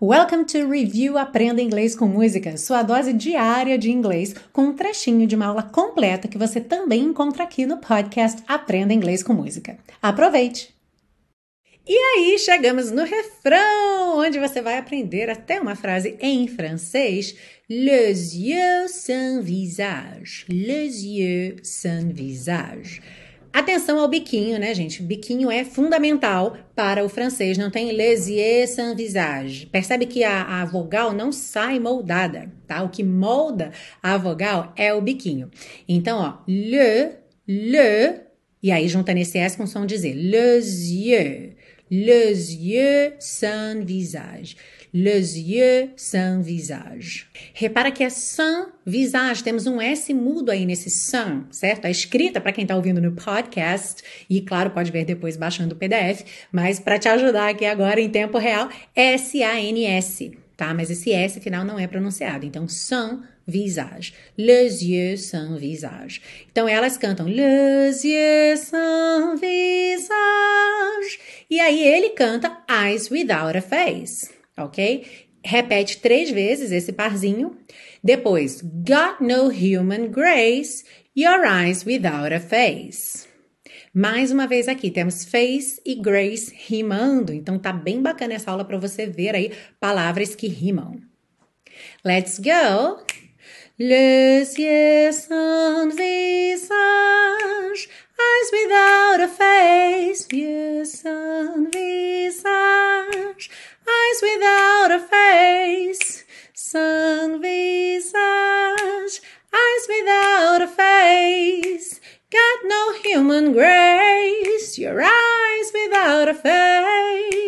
Welcome to Review Aprenda Inglês com Música, sua dose diária de inglês, com um trechinho de uma aula completa que você também encontra aqui no podcast Aprenda Inglês com Música. Aproveite! E aí chegamos no refrão, onde você vai aprender até uma frase em francês. Les yeux sans visage. Les yeux sans visage. Atenção ao biquinho, né, gente? O biquinho é fundamental para o francês. Não tem les yeux sans visage. Percebe que a, a, vogal não sai moldada, tá? O que molda a vogal é o biquinho. Então, ó, le, le, e aí junta nesse S com som Z. Les yeux. Les yeux sans visage. Les yeux sans visage. Repara que é sans visage. Temos um S mudo aí nesse sans, certo? A escrita, para quem está ouvindo no podcast, e claro, pode ver depois baixando o PDF, mas para te ajudar aqui agora em tempo real, S-A-N-S, tá? Mas esse S final não é pronunciado. Então, sans visage. Les yeux sans visage. Então elas cantam Les yeux sans visage. E aí ele canta Eyes without a face ok? Repete três vezes esse parzinho. Depois, got no human grace, your eyes without a face. Mais uma vez aqui, temos face e grace rimando, então tá bem bacana essa aula para você ver aí palavras que rimam. Let's go! Les yeux sans visage, eyes without a face, yeux sans eyes without a face, got no human grace, your eyes without a face.